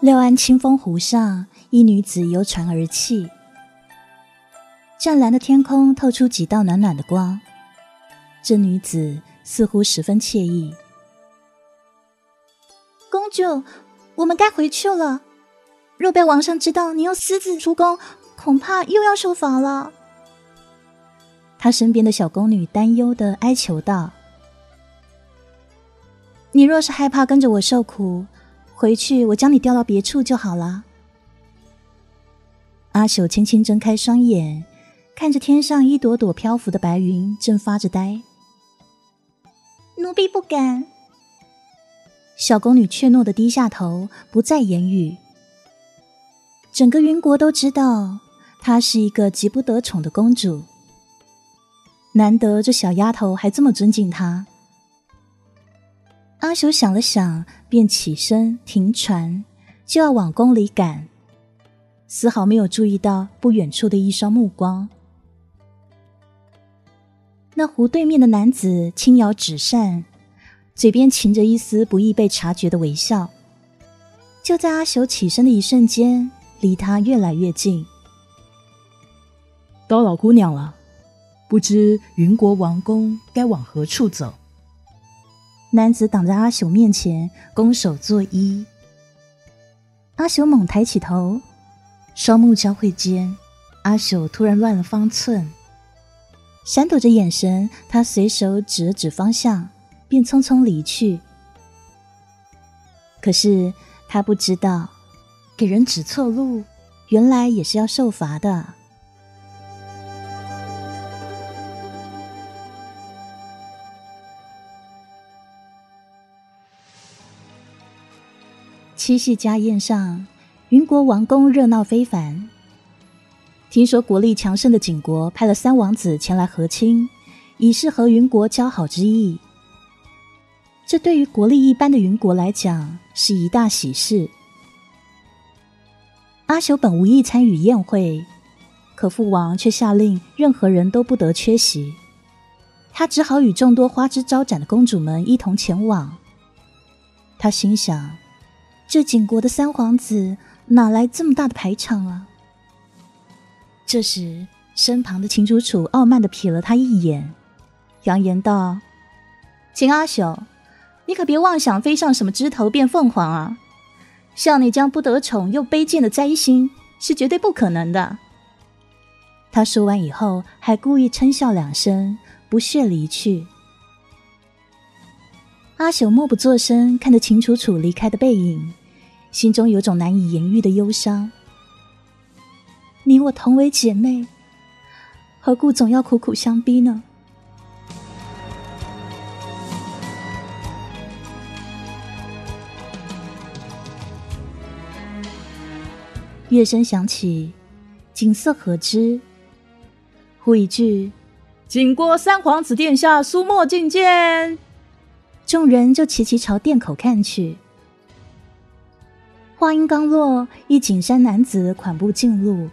六安清风湖上，一女子游船而泣。湛蓝的天空透出几道暖暖的光，这女子似乎十分惬意。公主，我们该回去了。若被王上知道你又私自出宫，恐怕又要受罚了。他身边的小宫女担忧的哀求道：“你若是害怕跟着我受苦，回去我将你调到别处就好了。”阿朽轻轻睁开双眼，看着天上一朵朵漂浮的白云，正发着呆。奴婢不敢。小宫女怯懦的低下头，不再言语。整个云国都知道，她是一个极不得宠的公主。难得这小丫头还这么尊敬她。阿修想了想，便起身停船，就要往宫里赶，丝毫没有注意到不远处的一双目光。那湖对面的男子轻摇纸扇，嘴边噙着一丝不易被察觉的微笑。就在阿修起身的一瞬间。离他越来越近，到老姑娘了，不知云国王宫该往何处走？男子挡在阿朽面前，拱手作揖。阿朽猛抬起头，双目交汇间，阿朽突然乱了方寸，闪躲着眼神，他随手指了指方向，便匆匆离去。可是他不知道。给人指错路，原来也是要受罚的。七夕家宴上，云国王宫热闹非凡。听说国力强盛的景国派了三王子前来和亲，以示和云国交好之意。这对于国力一般的云国来讲，是一大喜事。阿修本无意参与宴会，可父王却下令任何人都不得缺席，他只好与众多花枝招展的公主们一同前往。他心想：这景国的三皇子哪来这么大的排场啊？这时，身旁的秦楚楚傲慢的瞥了他一眼，扬言道：“秦阿修，你可别妄想飞上什么枝头变凤凰啊！”像你这样不得宠又卑贱的灾星，是绝对不可能的。他说完以后，还故意嗔笑两声，不屑离去。阿朽默不作声，看着秦楚楚离开的背影，心中有种难以言喻的忧伤。你我同为姐妹，何故总要苦苦相逼呢？乐声响起，景色何之？呼一句：“景国三皇子殿下苏墨觐见。”众人就齐齐朝殿口看去。话音刚落，一景山男子款步进入，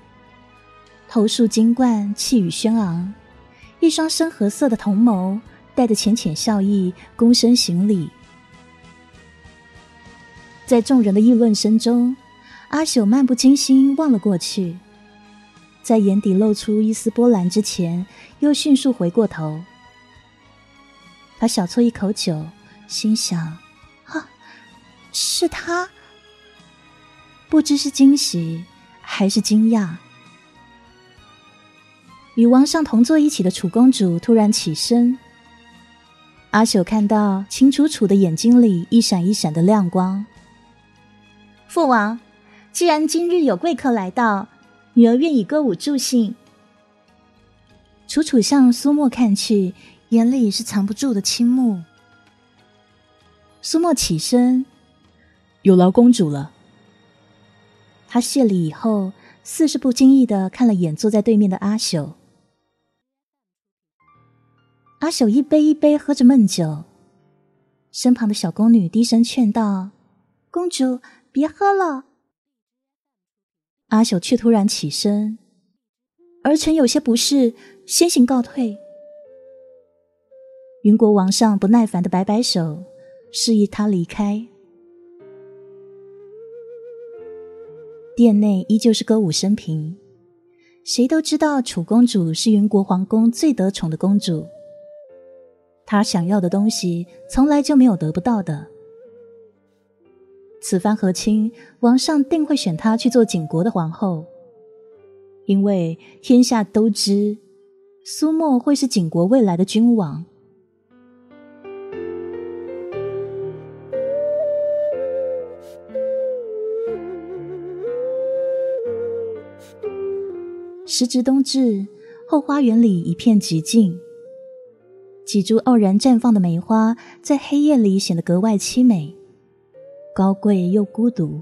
头束金冠，气宇轩昂，一双深褐色的瞳眸带着浅浅笑意，躬身行礼。在众人的议论声中。阿朽漫不经心望了过去，在眼底露出一丝波澜之前，又迅速回过头。他小啜一口酒，心想：“啊，是他。”不知是惊喜还是惊讶。与王上同坐一起的楚公主突然起身，阿朽看到秦楚楚的眼睛里一闪一闪的亮光。父王。既然今日有贵客来到，女儿愿以歌舞助兴。楚楚向苏沫看去，眼里是藏不住的倾慕。苏沫起身，有劳公主了。他谢礼以后，似是不经意的看了眼坐在对面的阿朽。阿朽一杯一杯喝着闷酒，身旁的小宫女低声劝道：“公主，别喝了。”阿朽却突然起身，儿臣有些不适，先行告退。云国王上不耐烦的摆摆手，示意他离开。殿内依旧是歌舞升平。谁都知道楚公主是云国皇宫最得宠的公主，她想要的东西从来就没有得不到的。此番和亲，王上定会选她去做景国的皇后，因为天下都知苏沫会是景国未来的君王。时值冬至，后花园里一片寂静。几株傲然绽放的梅花，在黑夜里显得格外凄美，高贵又孤独。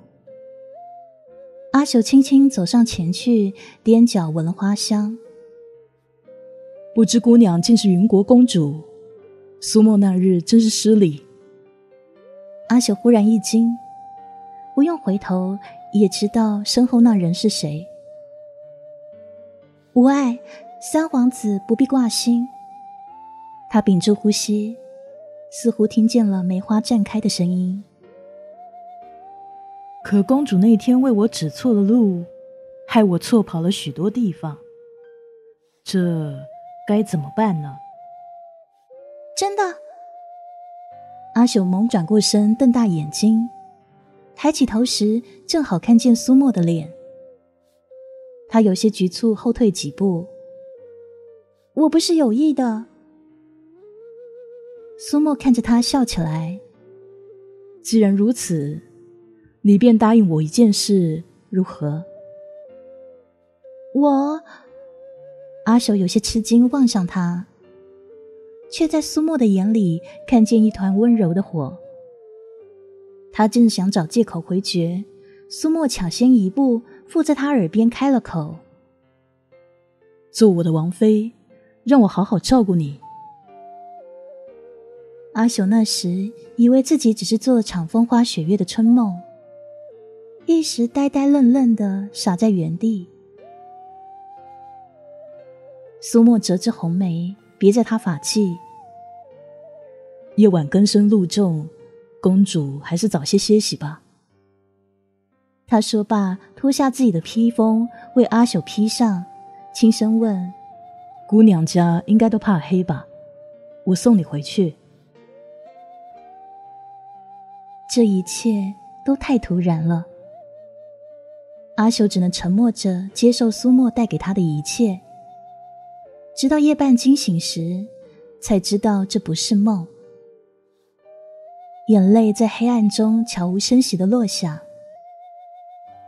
阿秀轻轻走上前去，踮脚闻了花香。不知姑娘竟是云国公主，苏沫那日真是失礼。阿秀忽然一惊，不用回头也知道身后那人是谁。无碍，三皇子不必挂心。他屏住呼吸，似乎听见了梅花绽开的声音。可公主那天为我指错了路，害我错跑了许多地方，这该怎么办呢？真的？阿朽猛转过身，瞪大眼睛，抬起头时正好看见苏沫的脸。他有些局促，后退几步。我不是有意的。苏沫看着他笑起来。既然如此，你便答应我一件事，如何？我阿守有些吃惊，望向他，却在苏沫的眼里看见一团温柔的火。他正想找借口回绝，苏沫抢先一步。附在他耳边开了口：“做我的王妃，让我好好照顾你。”阿雄那时以为自己只是做了场风花雪月的春梦，一时呆呆愣愣的傻在原地。苏沫折枝红梅，别在他法器。夜晚更深露重，公主还是早些歇息吧。他说罢，脱下自己的披风，为阿秀披上，轻声问：“姑娘家应该都怕黑吧？我送你回去。”这一切都太突然了，阿秀只能沉默着接受苏沫带给他的一切，直到夜半惊醒时，才知道这不是梦，眼泪在黑暗中悄无声息的落下。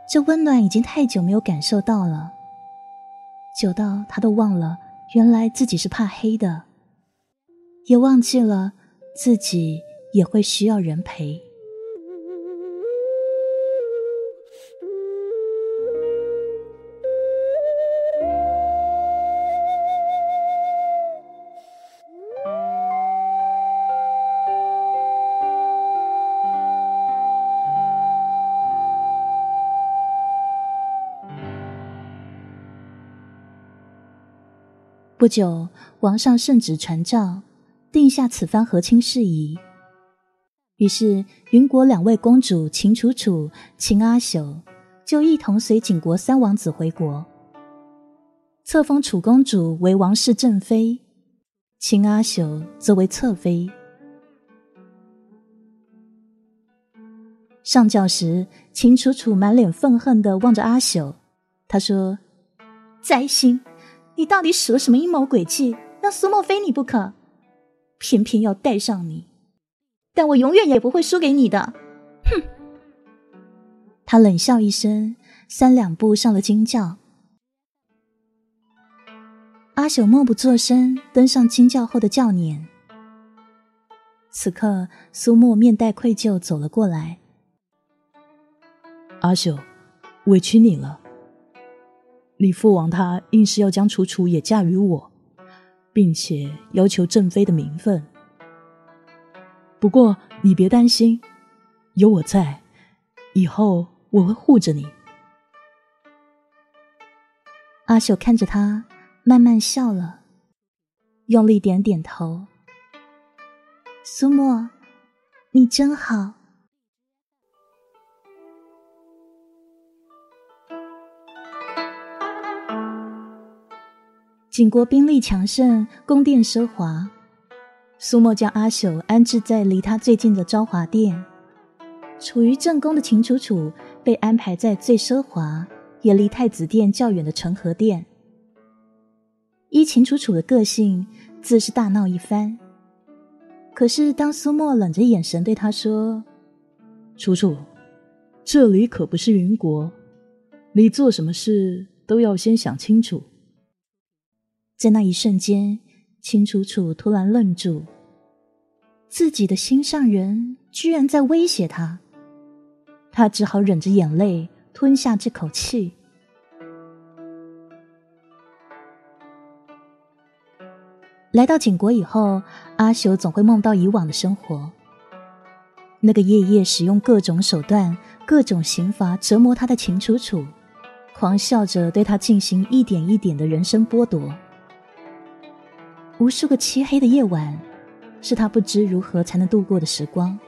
这温暖已经太久没有感受到了，久到他都忘了原来自己是怕黑的，也忘记了自己也会需要人陪。不久，王上圣旨传召，定下此番和亲事宜。于是，云国两位公主秦楚楚、秦阿朽就一同随景国三王子回国，册封楚公主为王室正妃，秦阿朽则为侧妃。上轿时，秦楚楚满脸愤恨的望着阿朽，她说：“灾星！”你到底使了什么阴谋诡计，让苏沫非你不可？偏偏要带上你，但我永远也不会输给你的！哼！他冷笑一声，三两步上了金轿。阿朽默不作声，登上金轿后的轿辇。此刻，苏沫面带愧疚走了过来。阿朽，委屈你了。李父王他硬是要将楚楚也嫁于我，并且要求正妃的名分。不过你别担心，有我在，以后我会护着你。阿秀看着他，慢慢笑了，用力点点头。苏沫，你真好。景国兵力强盛，宫殿奢华。苏沫将阿朽安置在离他最近的昭华殿，处于正宫的秦楚楚被安排在最奢华也离太子殿较远的成和殿。依秦楚楚的个性，自是大闹一番。可是当苏墨冷着眼神对他说：“楚楚，这里可不是云国，你做什么事都要先想清楚。”在那一瞬间，秦楚楚突然愣住，自己的心上人居然在威胁他，他只好忍着眼泪吞下这口气。来到景国以后，阿修总会梦到以往的生活，那个夜夜使用各种手段、各种刑罚折磨他的秦楚楚，狂笑着对他进行一点一点的人生剥夺。无数个漆黑的夜晚，是他不知如何才能度过的时光。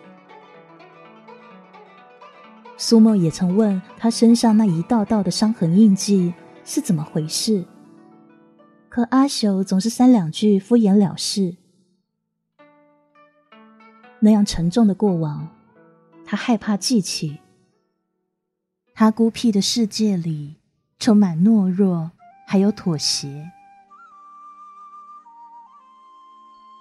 苏沫也曾问他身上那一道道的伤痕印记是怎么回事，可阿朽总是三两句敷衍了事。那样沉重的过往，他害怕记起。他孤僻的世界里，充满懦弱，还有妥协。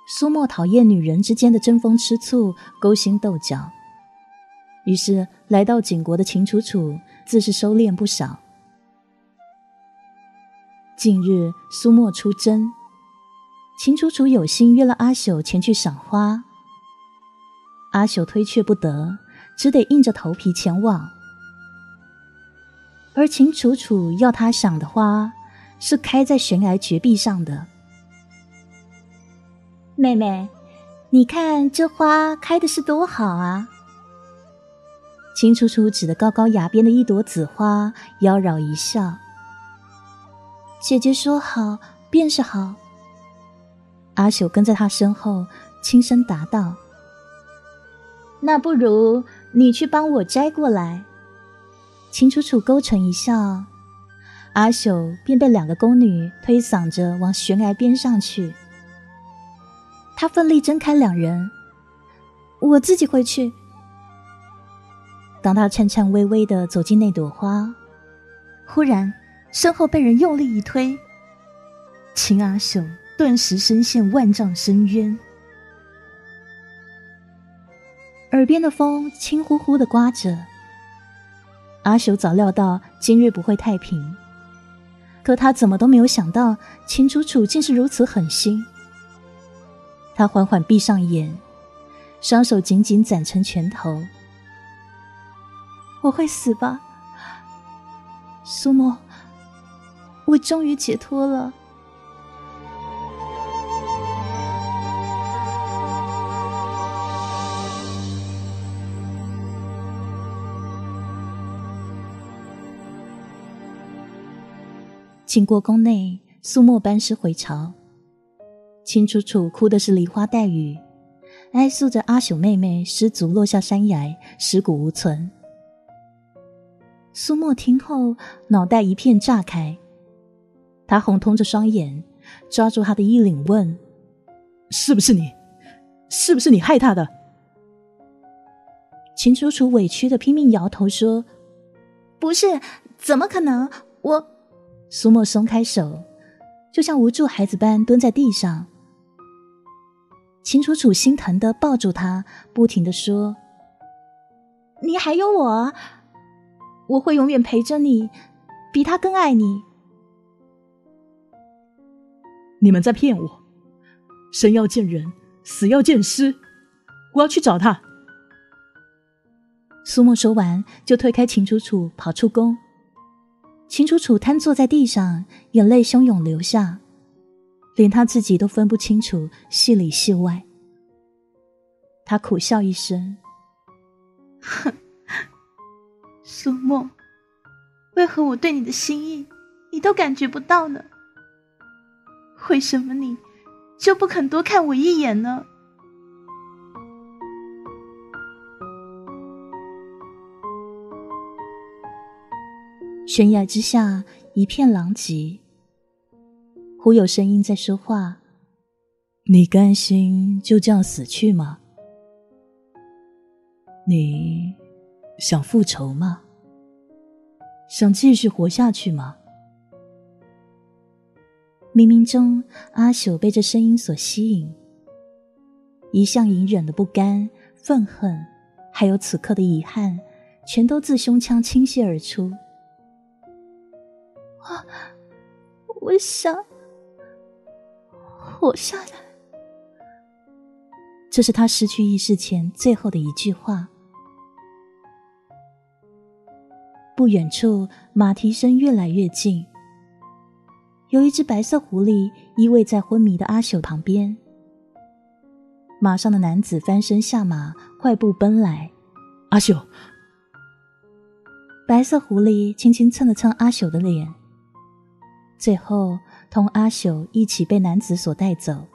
苏沫讨厌女人之间的争风吃醋、勾心斗角，于是来到景国的秦楚楚自是收敛不少。近日苏沫出征，秦楚楚有心约了阿朽前去赏花，阿朽推却不得，只得硬着头皮前往。而秦楚楚要他赏的花，是开在悬崖绝壁上的。妹妹，你看这花开的是多好啊！秦楚楚指着高高崖边的一朵紫花，妖娆一笑。姐姐说好便是好。阿朽跟在她身后，轻声答道：“那不如你去帮我摘过来。”秦楚楚勾唇一笑，阿朽便被两个宫女推搡着往悬崖边上去。他奋力挣开两人，我自己会去。当他颤颤巍巍的走进那朵花，忽然身后被人用力一推，秦阿秀顿时深陷万丈深渊。耳边的风轻呼呼的刮着，阿秀早料到今日不会太平，可他怎么都没有想到秦楚楚竟是如此狠心。他缓缓闭上眼，双手紧紧攒成拳头。我会死吧，苏沫，我终于解脱了。经过宫内，苏沫班师回朝。秦楚楚哭的是梨花带雨，哀诉着阿朽妹妹失足落下山崖，尸骨无存。苏沫听后，脑袋一片炸开，他红通着双眼，抓住她的衣领问：“是不是你？是不是你害他的？”秦楚楚委屈的拼命摇头说：“不是，怎么可能？我……”苏沫松开手，就像无助孩子般蹲在地上。秦楚楚心疼的抱住他，不停的说：“你还有我，我会永远陪着你，比他更爱你。”你们在骗我，生要见人，死要见尸，我要去找他。苏沫说完，就推开秦楚楚，跑出宫。秦楚楚瘫坐在地上，眼泪汹涌流下。连他自己都分不清楚戏里戏外，他苦笑一声：“哼，苏沫，为何我对你的心意你都感觉不到呢？为什么你就不肯多看我一眼呢？”悬崖之下一片狼藉。忽有声音在说话：“你甘心就这样死去吗？你想复仇吗？想继续活下去吗？”冥冥中，阿朽被这声音所吸引，一向隐忍的不甘、愤恨，还有此刻的遗憾，全都自胸腔倾泻而出。我，我想。活下来，这是他失去意识前最后的一句话。不远处，马蹄声越来越近，有一只白色狐狸依偎在昏迷的阿朽旁边。马上的男子翻身下马，快步奔来。阿朽，白色狐狸轻轻蹭了蹭阿朽的脸，最后。同阿朽一起被男子所带走。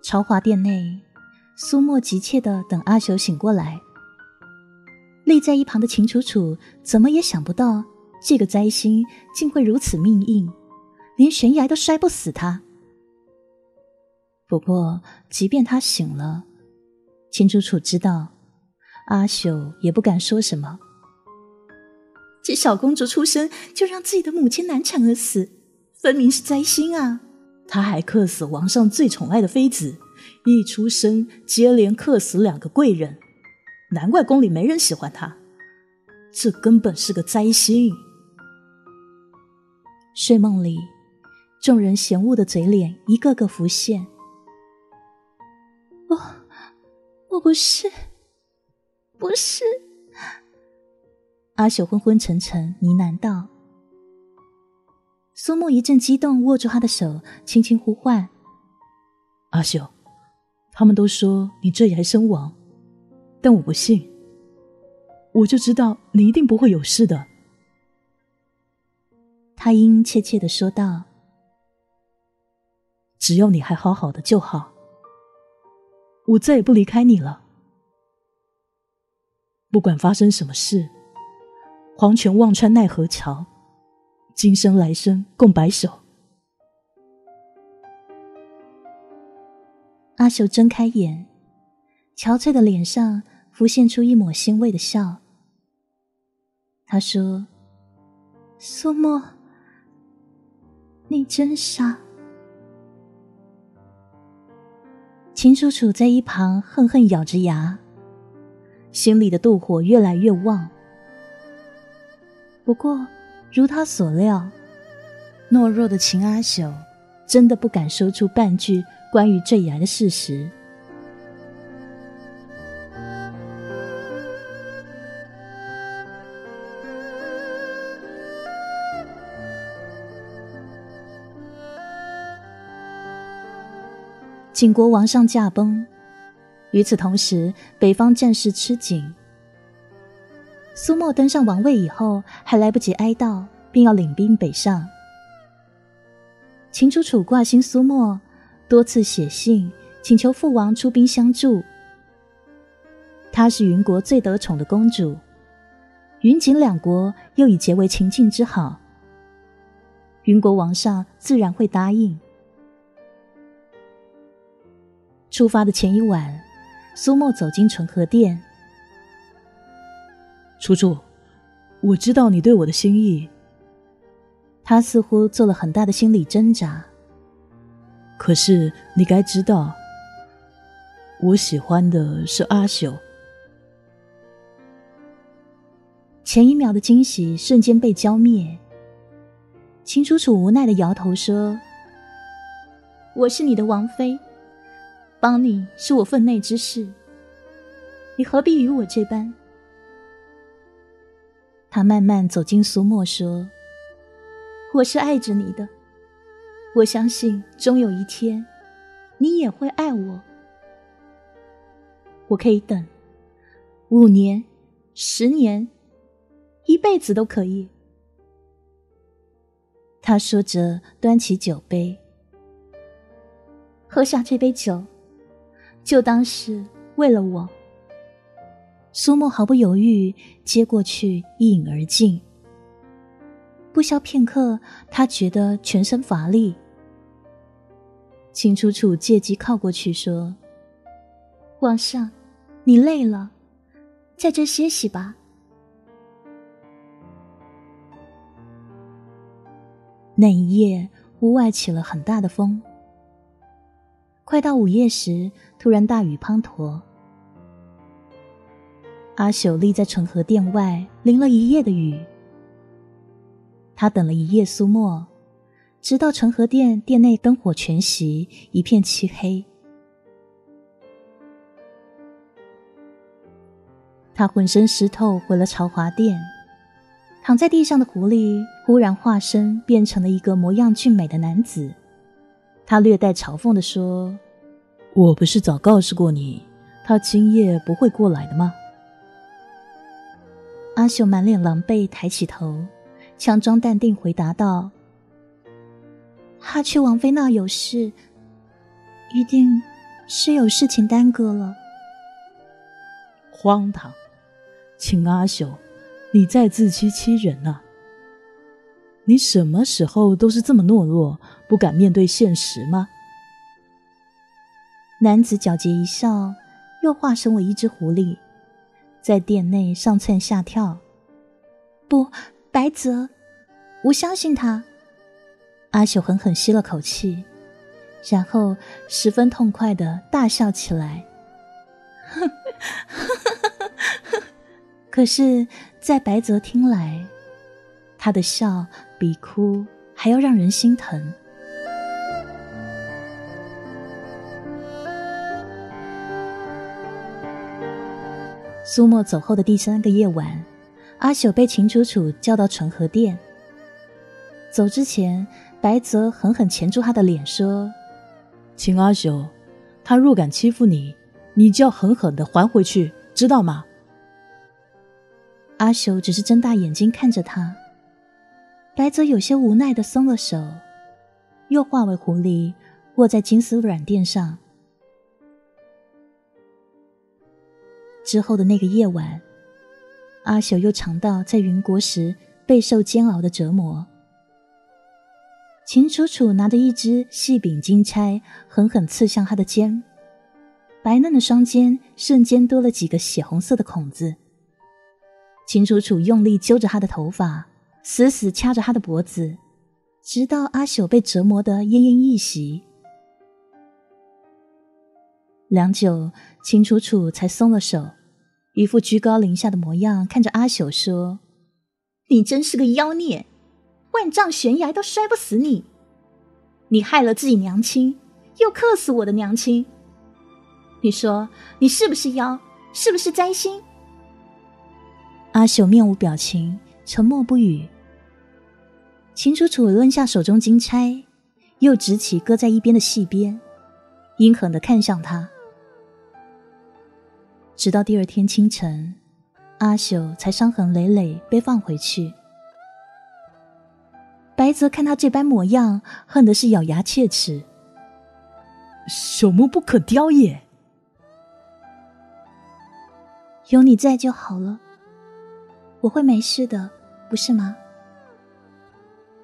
朝华殿内，苏沫急切的等阿朽醒过来。立在一旁的秦楚楚怎么也想不到，这个灾星竟会如此命硬。连悬崖都摔不死他。不过，即便他醒了，秦楚楚知道，阿朽也不敢说什么。这小公主出生就让自己的母亲难产而死，分明是灾星啊！他还克死王上最宠爱的妃子，一出生接连克死两个贵人，难怪宫里没人喜欢他。这根本是个灾星。睡梦里。众人嫌恶的嘴脸一个个浮现。我，我不是，不是。阿秀昏昏沉沉呢喃道。苏沫一阵激动，握住他的手，轻轻呼唤：“阿秀，他们都说你坠崖身亡，但我不信。我就知道你一定不会有事的。”他殷殷切切的说道。只要你还好好的就好，我再也不离开你了。不管发生什么事，黄泉忘川奈何桥，今生来生共白首。阿秀睁开眼，憔悴的脸上浮现出一抹欣慰的笑。他说：“苏沫，你真傻。”秦楚楚在一旁恨恨咬着牙，心里的妒火越来越旺。不过，如他所料，懦弱的秦阿朽真的不敢说出半句关于坠崖的事实。晋国王上驾崩，与此同时，北方战事吃紧。苏沫登上王位以后，还来不及哀悼，便要领兵北上。秦楚楚挂心苏沫，多次写信请求父王出兵相助。她是云国最得宠的公主，云锦两国又已结为秦晋之好，云国王上自然会答应。出发的前一晚，苏沫走进纯和殿。楚楚，我知道你对我的心意。他似乎做了很大的心理挣扎。可是你该知道，我喜欢的是阿朽。前一秒的惊喜瞬间被浇灭。秦楚楚无奈的摇头说：“我是你的王妃。”帮你是我分内之事，你何必与我这般？他慢慢走进苏沫，说：“我是爱着你的，我相信终有一天，你也会爱我。我可以等五年、十年、一辈子都可以。”他说着，端起酒杯。喝下这杯酒，就当是为了我。苏沫毫不犹豫接过去，一饮而尽。不消片刻，他觉得全身乏力。秦楚楚借机靠过去说：“皇上，你累了，在这歇息吧。”那一夜，屋外起了很大的风。快到午夜时，突然大雨滂沱。阿朽立在纯和殿外，淋了一夜的雨。他等了一夜苏沫，直到纯和殿殿内灯火全熄，一片漆黑。他浑身湿透，回了朝华殿。躺在地上的狐狸忽然化身，变成了一个模样俊美的男子。他略带嘲讽的说：“我不是早告诉过你，他今夜不会过来的吗？”阿秀满脸狼狈，抬起头，强装淡定回答道：“他去王妃那有事，一定是有事情耽搁了。”荒唐，请阿秀。你在自欺欺人啊！你什么时候都是这么懦弱，不敢面对现实吗？男子皎洁一笑，又化身为一只狐狸，在殿内上蹿下跳。不，白泽，我相信他。阿秀狠狠吸了口气，然后十分痛快的大笑起来。可是。在白泽听来，他的笑比哭还要让人心疼。苏沫走后的第三个夜晚，阿朽被秦楚楚叫到纯和殿。走之前，白泽狠狠钳住他的脸，说：“秦阿朽，他若敢欺负你，你就要狠狠的还回去，知道吗？”阿修只是睁大眼睛看着他，白泽有些无奈的松了手，又化为狐狸卧在金丝软垫上。之后的那个夜晚，阿修又尝到在云国时备受煎熬的折磨。秦楚楚拿着一支细柄金钗，狠狠刺向他的肩，白嫩的双肩瞬间多了几个血红色的孔子。秦楚楚用力揪着他的头发，死死掐着他的脖子，直到阿朽被折磨得奄奄一息。良久，秦楚楚才松了手，一副居高临下的模样，看着阿朽说：“你真是个妖孽，万丈悬崖都摔不死你！你害了自己娘亲，又克死我的娘亲。你说你是不是妖？是不是灾星？”阿朽面无表情，沉默不语。秦楚楚扔下手中金钗，又执起搁在一边的细鞭，阴狠的看向他。直到第二天清晨，阿秀才伤痕累累被放回去。白泽看他这般模样，恨的是咬牙切齿：“朽木不可雕也，有你在就好了。”我会没事的，不是吗？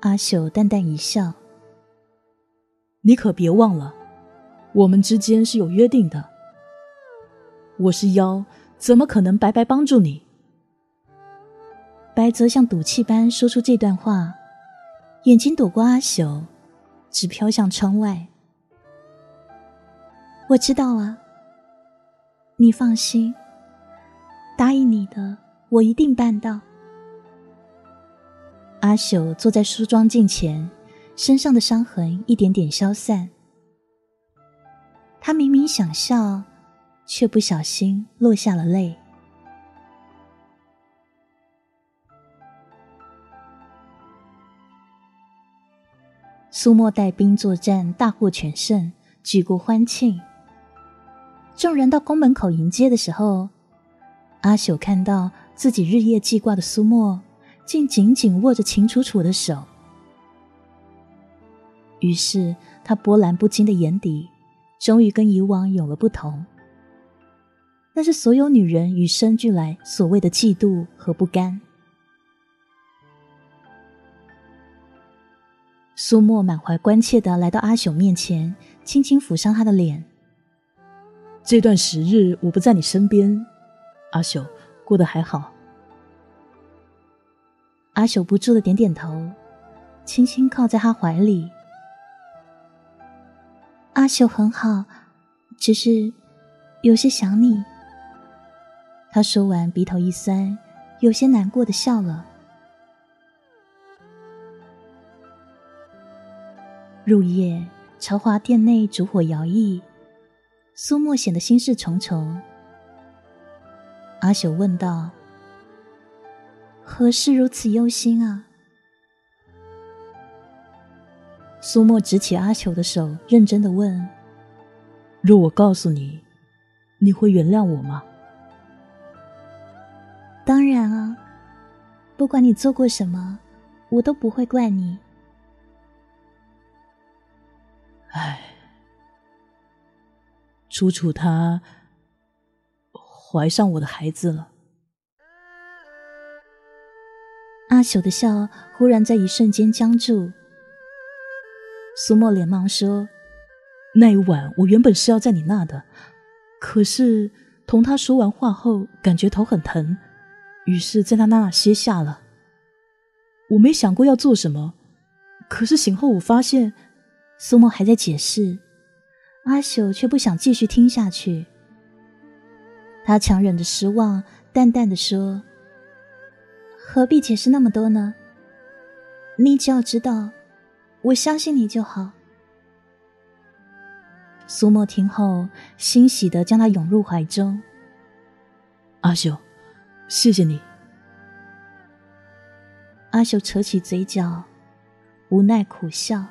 阿秀淡淡一笑。你可别忘了，我们之间是有约定的。我是妖，怎么可能白白帮助你？白泽像赌气般说出这段话，眼睛躲过阿秀，直飘向窗外。我知道啊，你放心，答应你的。我一定办到。阿朽坐在梳妆镜前，身上的伤痕一点点消散。他明明想笑，却不小心落下了泪。苏沫带兵作战，大获全胜，举国欢庆。众人到宫门口迎接的时候，阿朽看到。自己日夜记挂的苏沫，竟紧紧握着秦楚楚的手。于是，他波澜不惊的眼底终于跟以往有了不同。那是所有女人与生俱来所谓的嫉妒和不甘。苏沫满怀关切的来到阿朽面前，轻轻抚上他的脸。这段时日我不在你身边，阿朽过得还好？阿朽不住的点点头，轻轻靠在他怀里。阿秀很好，只是有些想你。他说完，鼻头一酸，有些难过的笑了。入夜，朝华殿内烛火摇曳，苏沫显得心事重重。阿朽问道：“何事如此忧心啊？”苏沫执起阿球的手，认真的问：“若我告诉你，你会原谅我吗？”当然啊，不管你做过什么，我都不会怪你。唉，楚楚她怀上我的孩子了。阿朽的笑忽然在一瞬间僵住。苏沫连忙说：“那一晚我原本是要在你那的，可是同他说完话后，感觉头很疼。”于是，在他那歇下了。我没想过要做什么，可是醒后我发现，苏沫还在解释，阿朽却不想继续听下去。他强忍着失望，淡淡的说：“何必解释那么多呢？你只要知道，我相信你就好。”苏沫听后，欣喜的将他拥入怀中。阿秀。谢谢你，阿秀扯起嘴角，无奈苦笑。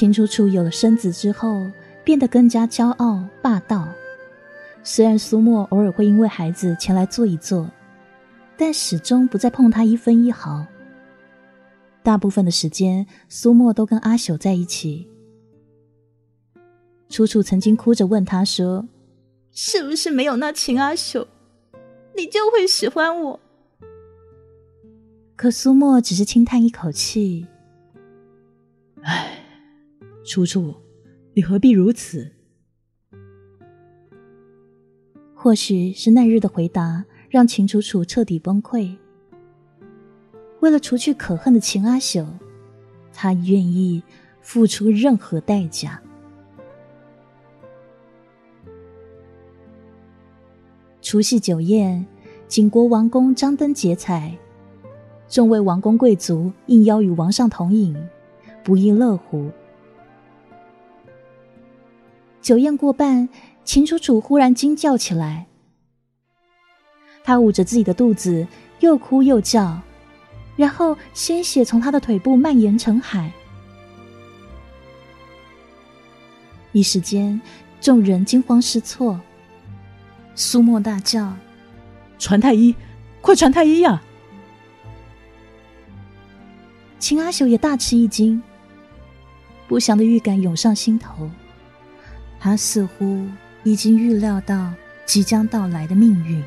秦楚楚有了身子之后，变得更加骄傲霸道。虽然苏沫偶尔会因为孩子前来坐一坐。但始终不再碰他一分一毫。大部分的时间，苏沫都跟阿朽在一起。楚楚曾经哭着问他说：“是不是没有那秦阿朽，你就会喜欢我？”可苏沫只是轻叹一口气：“，楚楚，你何必如此？”或许是那日的回答。让秦楚楚彻底崩溃。为了除去可恨的秦阿朽，他愿意付出任何代价。除夕酒宴，景国王宫张灯结彩，众位王公贵族应邀与王上同饮，不亦乐乎。酒宴过半，秦楚楚忽然惊叫起来。她捂着自己的肚子，又哭又叫，然后鲜血从她的腿部蔓延成海。一时间，众人惊慌失措。苏沫大叫：“传太医，快传太医呀！”秦阿朽也大吃一惊，不祥的预感涌上心头。他似乎已经预料到即将到来的命运。